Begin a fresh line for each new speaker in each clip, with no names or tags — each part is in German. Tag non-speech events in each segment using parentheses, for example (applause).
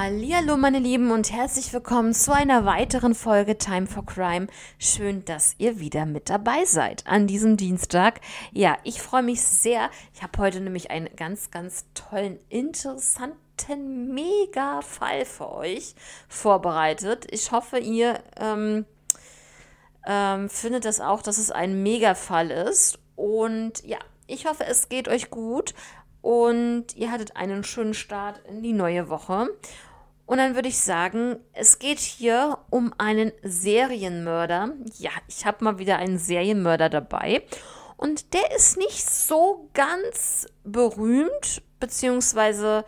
Hallo meine Lieben und herzlich willkommen zu einer weiteren Folge Time for Crime. Schön, dass ihr wieder mit dabei seid an diesem Dienstag. Ja, ich freue mich sehr. Ich habe heute nämlich einen ganz, ganz tollen, interessanten Mega-Fall für euch vorbereitet. Ich hoffe, ihr ähm, ähm, findet es auch, dass es ein Mega-Fall ist. Und ja, ich hoffe, es geht euch gut und ihr hattet einen schönen Start in die neue Woche. Und dann würde ich sagen, es geht hier um einen Serienmörder. Ja, ich habe mal wieder einen Serienmörder dabei. Und der ist nicht so ganz berühmt, beziehungsweise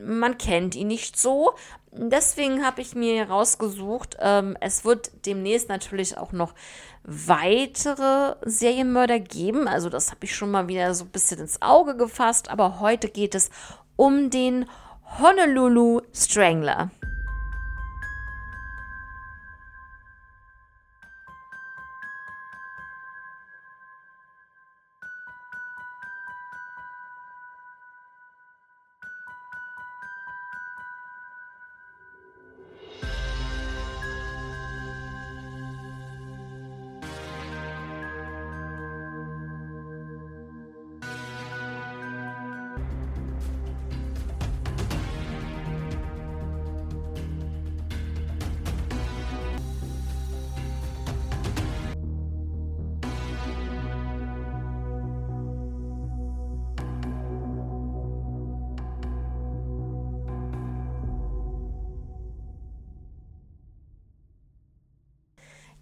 man kennt ihn nicht so. Deswegen habe ich mir rausgesucht, ähm, es wird demnächst natürlich auch noch weitere Serienmörder geben. Also das habe ich schon mal wieder so ein bisschen ins Auge gefasst. Aber heute geht es um den Honolulu Strangler.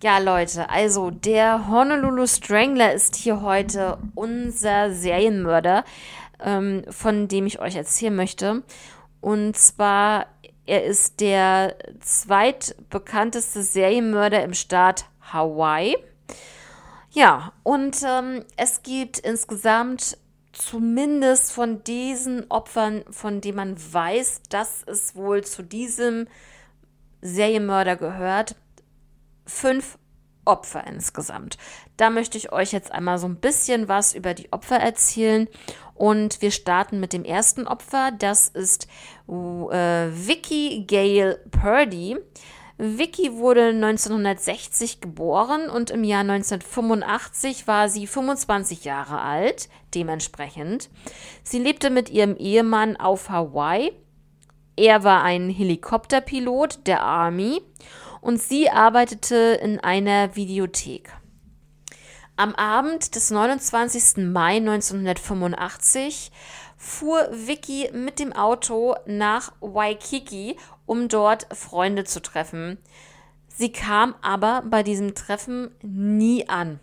Ja, Leute, also der Honolulu Strangler ist hier heute unser Serienmörder, ähm, von dem ich euch erzählen möchte. Und zwar, er ist der zweitbekannteste Serienmörder im Staat Hawaii. Ja, und ähm, es gibt insgesamt zumindest von diesen Opfern, von denen man weiß, dass es wohl zu diesem Serienmörder gehört, fünf Opfer insgesamt. Da möchte ich euch jetzt einmal so ein bisschen was über die Opfer erzählen. Und wir starten mit dem ersten Opfer. Das ist äh, Vicky Gale Purdy. Vicky wurde 1960 geboren und im Jahr 1985 war sie 25 Jahre alt, dementsprechend. Sie lebte mit ihrem Ehemann auf Hawaii. Er war ein Helikopterpilot der Army und sie arbeitete in einer Videothek. Am Abend des 29. Mai 1985 fuhr Vicky mit dem Auto nach Waikiki, um dort Freunde zu treffen. Sie kam aber bei diesem Treffen nie an.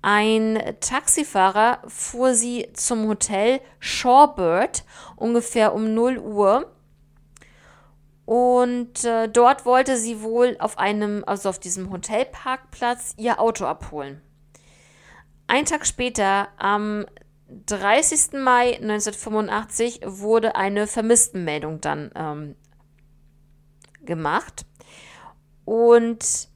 Ein Taxifahrer fuhr sie zum Hotel Shorebird ungefähr um 0 Uhr und äh, dort wollte sie wohl auf einem, also auf diesem Hotelparkplatz, ihr Auto abholen. Ein Tag später, am 30. Mai 1985, wurde eine Vermisstenmeldung dann ähm, gemacht. Und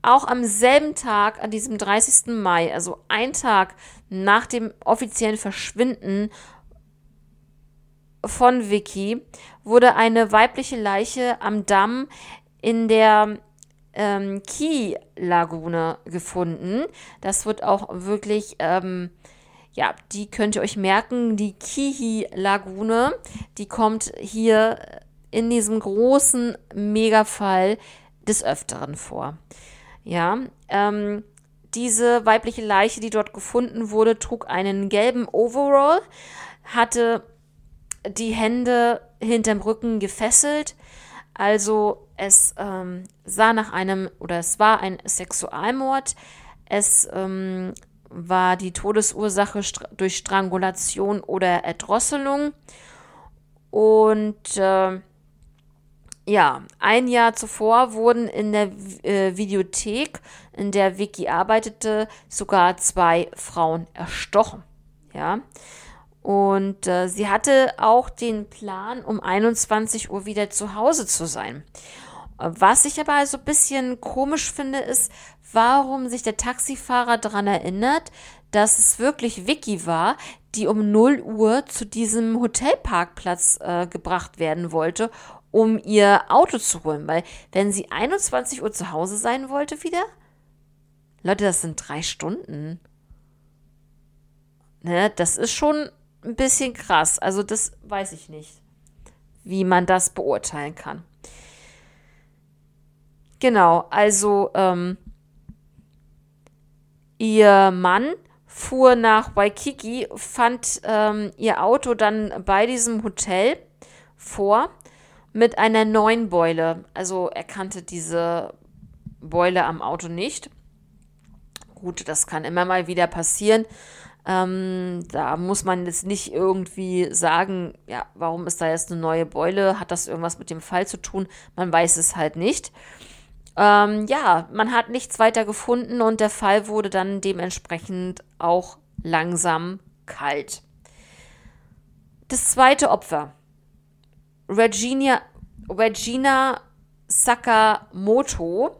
auch am selben Tag, an diesem 30. Mai, also ein Tag nach dem offiziellen Verschwinden von Vicky wurde eine weibliche Leiche am Damm in der ähm, Key-Lagune gefunden. Das wird auch wirklich, ähm, ja, die könnt ihr euch merken, die Kihi-Lagune, die kommt hier in diesem großen Megafall des Öfteren vor. Ja, ähm, diese weibliche Leiche, die dort gefunden wurde, trug einen gelben Overall, hatte die Hände hinterm Rücken gefesselt. Also es ähm, sah nach einem oder es war ein Sexualmord. Es ähm, war die Todesursache str durch Strangulation oder Erdrosselung. Und äh, ja, ein Jahr zuvor wurden in der äh, Videothek, in der Vicky arbeitete, sogar zwei Frauen erstochen. Ja. Und äh, sie hatte auch den Plan, um 21 Uhr wieder zu Hause zu sein. Was ich aber so ein bisschen komisch finde, ist, warum sich der Taxifahrer daran erinnert, dass es wirklich Vicky war, die um 0 Uhr zu diesem Hotelparkplatz äh, gebracht werden wollte, um ihr Auto zu holen. Weil wenn sie 21 Uhr zu Hause sein wollte wieder, Leute, das sind drei Stunden. Ne, das ist schon ein bisschen krass. Also das weiß ich nicht, wie man das beurteilen kann. Genau, also ähm, ihr Mann fuhr nach Waikiki, fand ähm, ihr Auto dann bei diesem Hotel vor mit einer neuen Beule. Also er kannte diese Beule am Auto nicht. Gut, das kann immer mal wieder passieren. Ähm, da muss man jetzt nicht irgendwie sagen, ja, warum ist da jetzt eine neue Beule? Hat das irgendwas mit dem Fall zu tun? Man weiß es halt nicht. Ähm, ja, man hat nichts weiter gefunden und der Fall wurde dann dementsprechend auch langsam kalt. Das zweite Opfer, Regina, Regina Sakamoto,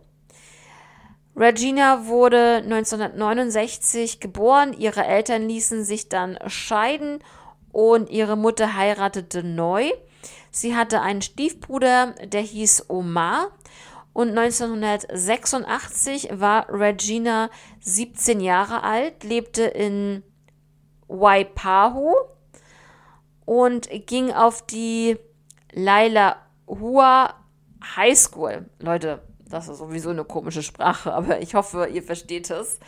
Regina wurde 1969 geboren, ihre Eltern ließen sich dann scheiden und ihre Mutter heiratete neu. Sie hatte einen Stiefbruder, der hieß Omar. Und 1986 war Regina 17 Jahre alt, lebte in Waipahu und ging auf die Laila Hua High School. Leute, das ist sowieso eine komische Sprache, (laughs) aber ich hoffe, ihr versteht es.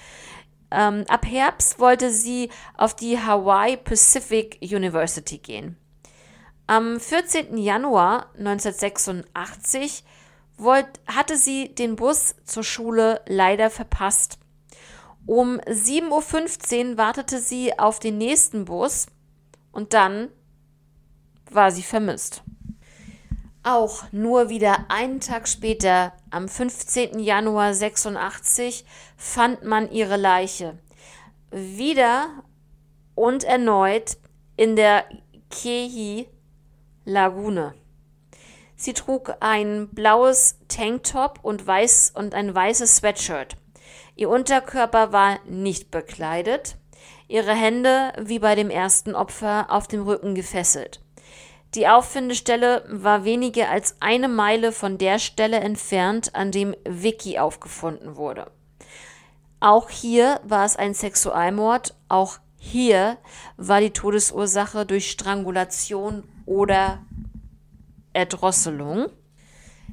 Ähm, ab Herbst wollte sie auf die Hawaii Pacific University gehen. Am 14. Januar 1986 wollt, hatte sie den Bus zur Schule leider verpasst. Um 7.15 Uhr wartete sie auf den nächsten Bus und dann war sie vermisst. Auch nur wieder einen Tag später, am 15. Januar 86, fand man ihre Leiche. Wieder und erneut in der Kehi Lagune. Sie trug ein blaues Tanktop und, weiß, und ein weißes Sweatshirt. Ihr Unterkörper war nicht bekleidet, ihre Hände, wie bei dem ersten Opfer, auf dem Rücken gefesselt. Die Auffindestelle war weniger als eine Meile von der Stelle entfernt, an dem Vicky aufgefunden wurde. Auch hier war es ein Sexualmord, auch hier war die Todesursache durch Strangulation oder Erdrosselung.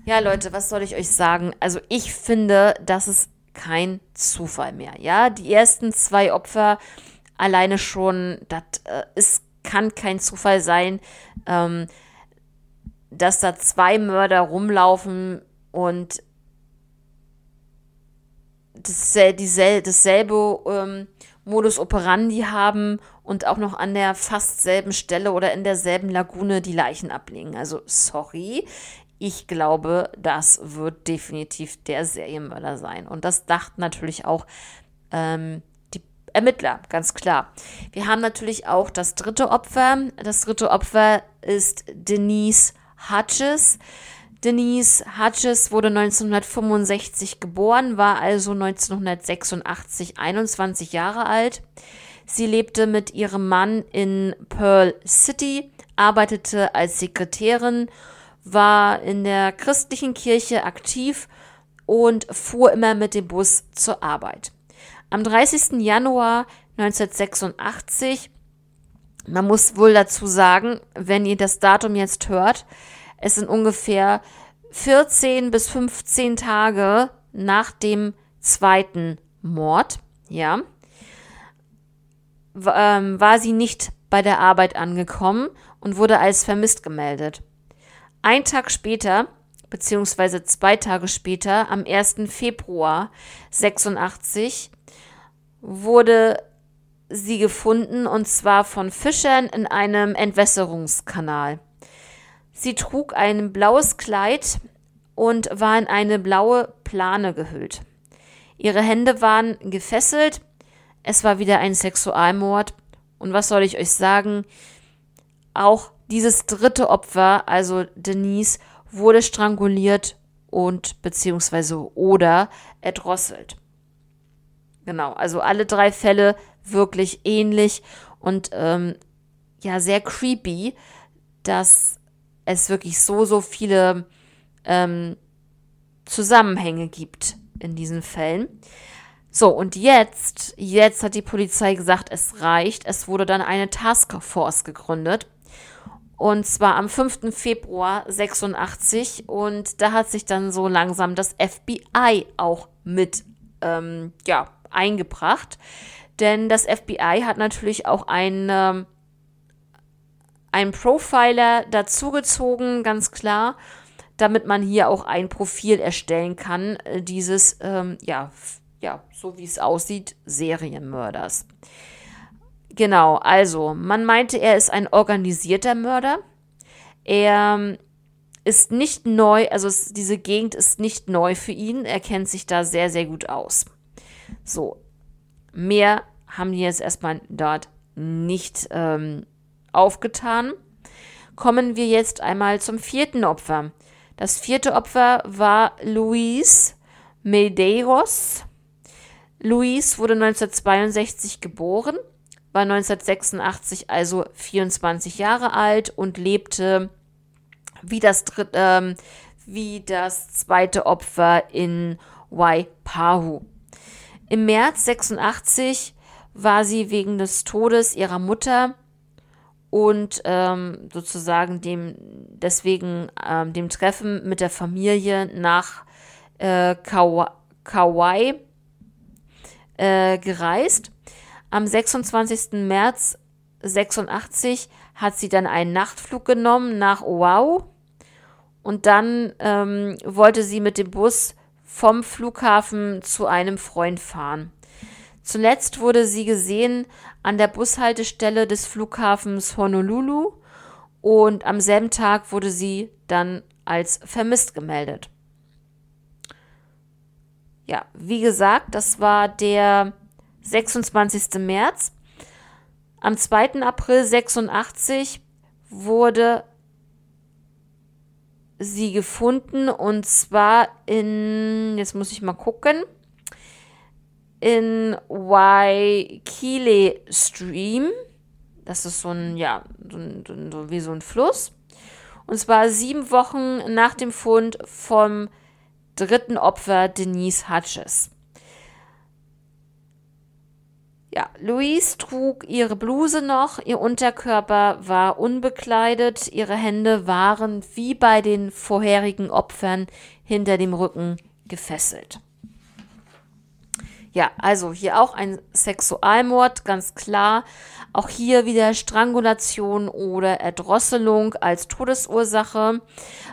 Ja, Leute, was soll ich euch sagen? Also ich finde, das ist kein Zufall mehr. Ja, die ersten zwei Opfer alleine schon, das äh, ist kann kein Zufall sein, ähm, dass da zwei Mörder rumlaufen und dasselbe, dasselbe ähm, Modus operandi haben und auch noch an der fast selben Stelle oder in derselben Lagune die Leichen ablegen. Also sorry, ich glaube, das wird definitiv der Serienmörder sein. Und das dachten natürlich auch ähm, Ermittler, ganz klar. Wir haben natürlich auch das dritte Opfer. Das dritte Opfer ist Denise Hutches. Denise Hutches wurde 1965 geboren, war also 1986 21 Jahre alt. Sie lebte mit ihrem Mann in Pearl City, arbeitete als Sekretärin, war in der christlichen Kirche aktiv und fuhr immer mit dem Bus zur Arbeit. Am 30. Januar 1986, man muss wohl dazu sagen, wenn ihr das Datum jetzt hört, es sind ungefähr 14 bis 15 Tage nach dem zweiten Mord, ja, ähm, war sie nicht bei der Arbeit angekommen und wurde als vermisst gemeldet. Ein Tag später, beziehungsweise zwei Tage später, am 1. Februar 86, wurde sie gefunden und zwar von Fischern in einem Entwässerungskanal. Sie trug ein blaues Kleid und war in eine blaue Plane gehüllt. Ihre Hände waren gefesselt. Es war wieder ein Sexualmord. Und was soll ich euch sagen? Auch dieses dritte Opfer, also Denise, wurde stranguliert und beziehungsweise oder erdrosselt. Genau, also alle drei Fälle wirklich ähnlich und ähm, ja, sehr creepy, dass es wirklich so, so viele ähm, Zusammenhänge gibt in diesen Fällen. So, und jetzt, jetzt hat die Polizei gesagt, es reicht. Es wurde dann eine Taskforce gegründet. Und zwar am 5. Februar 86. Und da hat sich dann so langsam das FBI auch mit ähm, ja, eingebracht. Denn das FBI hat natürlich auch einen, einen Profiler dazugezogen, ganz klar, damit man hier auch ein Profil erstellen kann, äh, dieses, ähm, ja, ja, so wie es aussieht, Serienmörders. Genau, also man meinte, er ist ein organisierter Mörder. Er ähm, ist nicht neu, also es, diese Gegend ist nicht neu für ihn. Er kennt sich da sehr, sehr gut aus. So, mehr haben die jetzt erstmal dort nicht ähm, aufgetan. Kommen wir jetzt einmal zum vierten Opfer. Das vierte Opfer war Luis Medeiros. Luis wurde 1962 geboren, war 1986 also 24 Jahre alt und lebte wie das, dritte, ähm, wie das zweite Opfer in Waipahu. Im März 86 war sie wegen des Todes ihrer Mutter und ähm, sozusagen dem deswegen ähm, dem Treffen mit der Familie nach äh, Kauai äh, gereist. Am 26. März 86 hat sie dann einen Nachtflug genommen nach Oahu und dann ähm, wollte sie mit dem Bus vom Flughafen zu einem Freund fahren. Zuletzt wurde sie gesehen an der Bushaltestelle des Flughafens Honolulu und am selben Tag wurde sie dann als vermisst gemeldet. Ja, wie gesagt, das war der 26. März. Am 2. April 86 wurde sie gefunden und zwar in, jetzt muss ich mal gucken, in Waikile Stream. Das ist so ein, ja, so, so, wie so ein Fluss. Und zwar sieben Wochen nach dem Fund vom dritten Opfer Denise Hutches. Ja, Louise trug ihre Bluse noch, ihr Unterkörper war unbekleidet, ihre Hände waren wie bei den vorherigen Opfern hinter dem Rücken gefesselt. Ja, also hier auch ein Sexualmord, ganz klar. Auch hier wieder Strangulation oder Erdrosselung als Todesursache.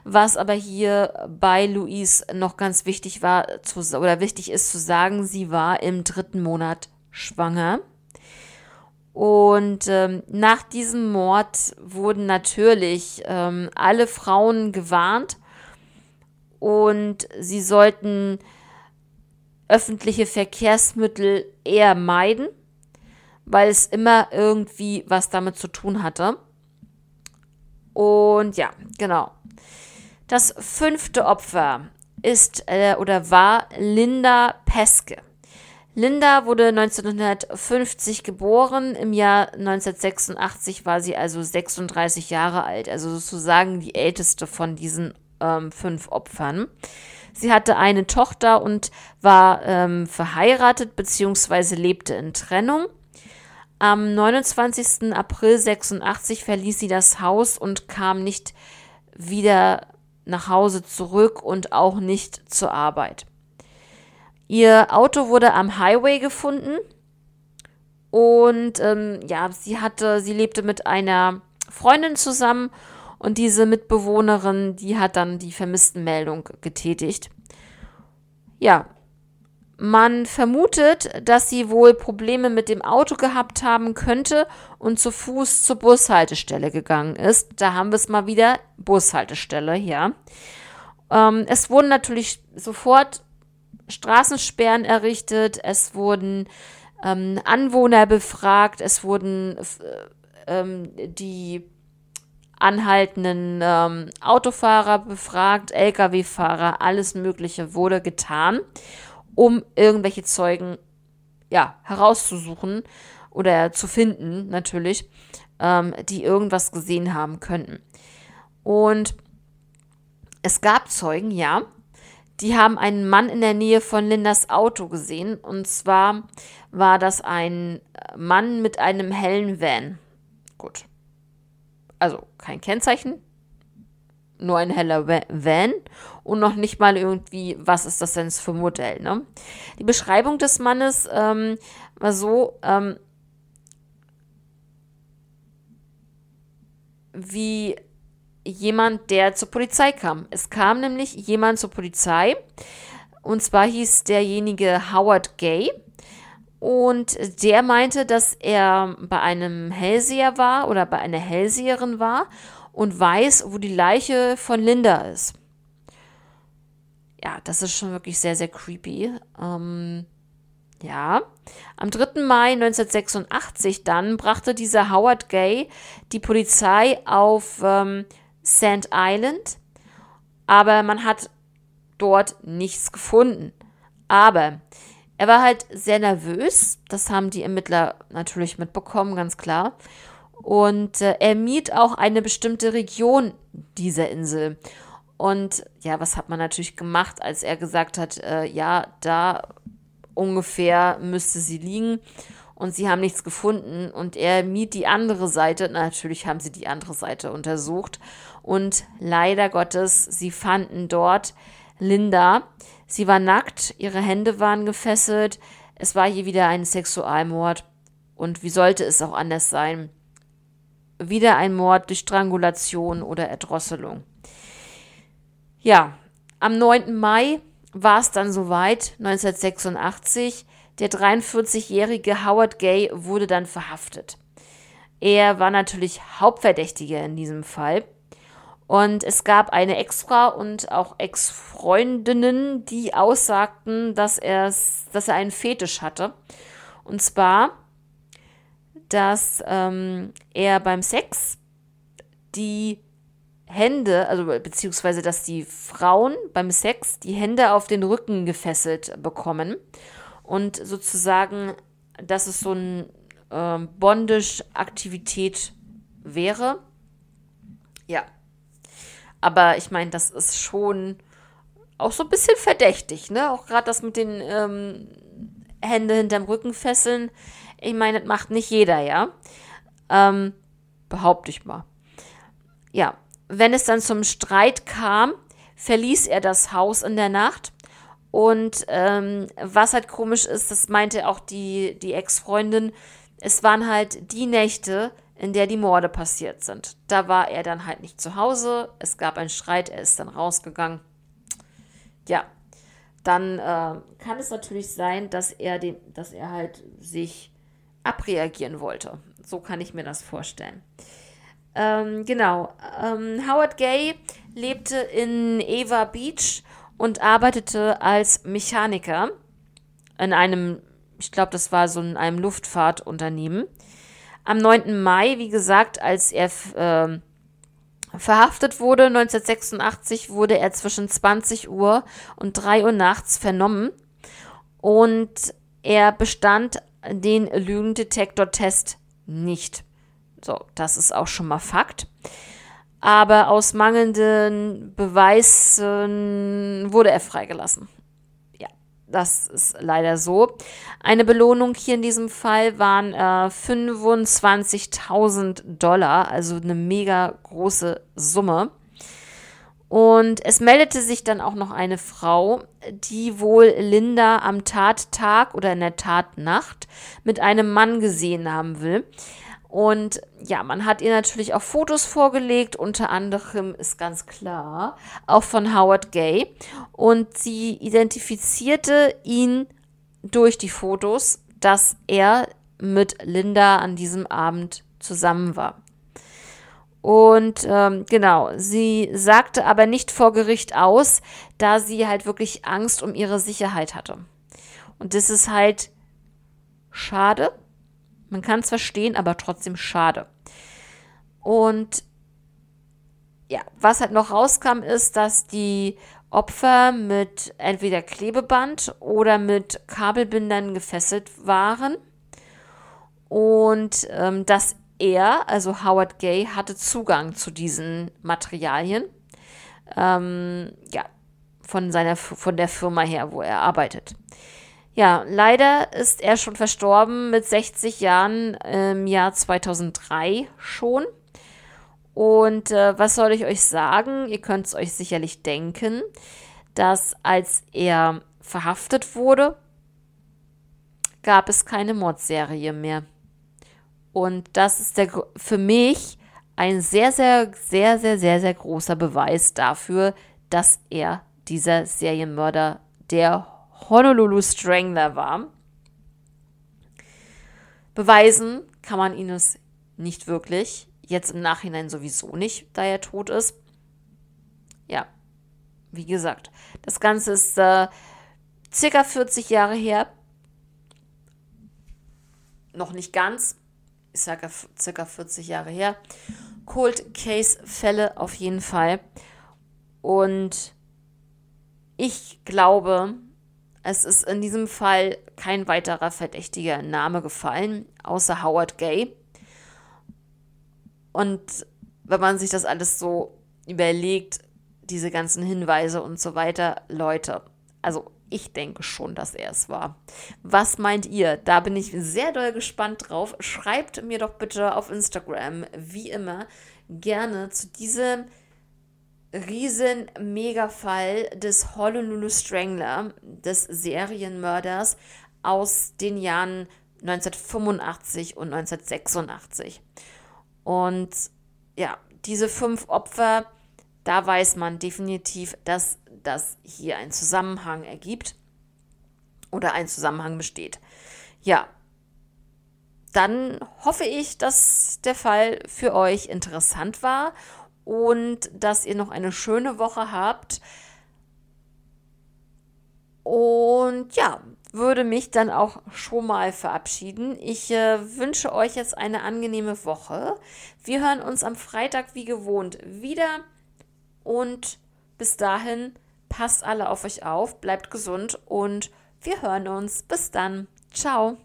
Was aber hier bei Louise noch ganz wichtig war zu, oder wichtig ist zu sagen, sie war im dritten Monat schwanger. Und ähm, nach diesem Mord wurden natürlich ähm, alle Frauen gewarnt und sie sollten öffentliche Verkehrsmittel eher meiden, weil es immer irgendwie was damit zu tun hatte. Und ja, genau. Das fünfte Opfer ist äh, oder war Linda Peske. Linda wurde 1950 geboren. Im Jahr 1986 war sie also 36 Jahre alt, also sozusagen die älteste von diesen ähm, fünf Opfern. Sie hatte eine Tochter und war ähm, verheiratet bzw. lebte in Trennung. Am 29. April 86 verließ sie das Haus und kam nicht wieder nach Hause zurück und auch nicht zur Arbeit. Ihr Auto wurde am Highway gefunden und ähm, ja, sie hatte, sie lebte mit einer Freundin zusammen und diese Mitbewohnerin, die hat dann die Vermisstenmeldung getätigt. Ja, man vermutet, dass sie wohl Probleme mit dem Auto gehabt haben könnte und zu Fuß zur Bushaltestelle gegangen ist. Da haben wir es mal wieder, Bushaltestelle, ja. Ähm, es wurden natürlich sofort Straßensperren errichtet, es wurden ähm, Anwohner befragt, es wurden äh, ähm, die anhaltenden ähm, Autofahrer befragt, Lkw-Fahrer, alles Mögliche wurde getan, um irgendwelche Zeugen ja, herauszusuchen oder zu finden natürlich, ähm, die irgendwas gesehen haben könnten. Und es gab Zeugen, ja, die haben einen Mann in der Nähe von Lindas Auto gesehen. Und zwar war das ein Mann mit einem hellen Van. Gut. Also kein Kennzeichen, nur ein heller Van und noch nicht mal irgendwie, was ist das denn für ein Modell. Ne? Die Beschreibung des Mannes ähm, war so, ähm, wie jemand, der zur Polizei kam. Es kam nämlich jemand zur Polizei und zwar hieß derjenige Howard Gay. Und der meinte, dass er bei einem Hellseher war oder bei einer Hellseherin war und weiß, wo die Leiche von Linda ist. Ja, das ist schon wirklich sehr, sehr creepy. Ähm, ja. Am 3. Mai 1986 dann brachte dieser Howard Gay die Polizei auf ähm, Sand Island, aber man hat dort nichts gefunden. Aber er war halt sehr nervös, das haben die Ermittler natürlich mitbekommen, ganz klar. Und äh, er mied auch eine bestimmte Region dieser Insel. Und ja, was hat man natürlich gemacht, als er gesagt hat, äh, ja, da ungefähr müsste sie liegen. Und sie haben nichts gefunden. Und er mied die andere Seite. Natürlich haben sie die andere Seite untersucht. Und leider Gottes, sie fanden dort Linda. Sie war nackt, ihre Hände waren gefesselt. Es war hier wieder ein Sexualmord. Und wie sollte es auch anders sein? wieder ein Mord durch Strangulation oder Erdrosselung. Ja, am 9. Mai war es dann soweit, 1986. Der 43-jährige Howard Gay wurde dann verhaftet. Er war natürlich Hauptverdächtiger in diesem Fall. Und es gab eine Ex-Frau und auch Ex-Freundinnen, die aussagten, dass, dass er einen Fetisch hatte. Und zwar dass ähm, er beim Sex die Hände, also beziehungsweise dass die Frauen beim Sex die Hände auf den Rücken gefesselt bekommen und sozusagen, dass es so eine äh, Bondage-Aktivität wäre. Ja. Aber ich meine, das ist schon auch so ein bisschen verdächtig, ne? Auch gerade das mit den ähm, Hände hinterm Rücken fesseln ich meine, das macht nicht jeder, ja. Ähm, behaupte ich mal. Ja, wenn es dann zum Streit kam, verließ er das Haus in der Nacht. Und ähm, was halt komisch ist, das meinte auch die, die Ex-Freundin, es waren halt die Nächte, in der die Morde passiert sind. Da war er dann halt nicht zu Hause, es gab einen Streit, er ist dann rausgegangen. Ja, dann äh, kann es natürlich sein, dass er den, dass er halt sich abreagieren wollte. So kann ich mir das vorstellen. Ähm, genau. Ähm, Howard Gay lebte in Eva Beach und arbeitete als Mechaniker in einem, ich glaube, das war so in einem Luftfahrtunternehmen. Am 9. Mai, wie gesagt, als er äh, verhaftet wurde, 1986, wurde er zwischen 20 Uhr und 3 Uhr nachts vernommen. Und er bestand den Lügendetektor-Test nicht. So, das ist auch schon mal Fakt. Aber aus mangelnden Beweisen wurde er freigelassen. Das ist leider so. Eine Belohnung hier in diesem Fall waren äh, 25.000 Dollar, also eine mega große Summe. Und es meldete sich dann auch noch eine Frau, die wohl Linda am Tattag oder in der Tatnacht mit einem Mann gesehen haben will. Und ja, man hat ihr natürlich auch Fotos vorgelegt, unter anderem ist ganz klar auch von Howard Gay. Und sie identifizierte ihn durch die Fotos, dass er mit Linda an diesem Abend zusammen war. Und ähm, genau, sie sagte aber nicht vor Gericht aus, da sie halt wirklich Angst um ihre Sicherheit hatte. Und das ist halt schade. Man kann es verstehen, aber trotzdem schade. Und ja, was halt noch rauskam, ist, dass die Opfer mit entweder Klebeband oder mit Kabelbindern gefesselt waren und ähm, dass er, also Howard Gay, hatte Zugang zu diesen Materialien. Ähm, ja, von seiner von der Firma her, wo er arbeitet. Ja, leider ist er schon verstorben mit 60 Jahren im Jahr 2003 schon. Und äh, was soll ich euch sagen? Ihr könnt es euch sicherlich denken, dass als er verhaftet wurde, gab es keine Mordserie mehr. Und das ist der, für mich ein sehr, sehr, sehr, sehr, sehr, sehr großer Beweis dafür, dass er dieser Serienmörder, der Honolulu Strangler war. Beweisen kann man ihn es nicht wirklich. Jetzt im Nachhinein sowieso nicht, da er tot ist. Ja, wie gesagt, das Ganze ist äh, circa 40 Jahre her. Noch nicht ganz, ich sage circa 40 Jahre her. Cold Case Fälle auf jeden Fall. Und ich glaube, es ist in diesem Fall kein weiterer verdächtiger Name gefallen, außer Howard Gay. Und wenn man sich das alles so überlegt, diese ganzen Hinweise und so weiter, Leute, also ich denke schon, dass er es war. Was meint ihr? Da bin ich sehr doll gespannt drauf. Schreibt mir doch bitte auf Instagram, wie immer, gerne zu diesem riesen Megafall des Honolulu Strangler, des Serienmörders aus den Jahren 1985 und 1986. Und ja, diese fünf Opfer, da weiß man definitiv, dass das hier einen Zusammenhang ergibt oder ein Zusammenhang besteht. Ja, dann hoffe ich, dass der Fall für euch interessant war und dass ihr noch eine schöne Woche habt. Und ja, würde mich dann auch schon mal verabschieden. Ich äh, wünsche euch jetzt eine angenehme Woche. Wir hören uns am Freitag wie gewohnt wieder. Und bis dahin, passt alle auf euch auf, bleibt gesund und wir hören uns. Bis dann. Ciao.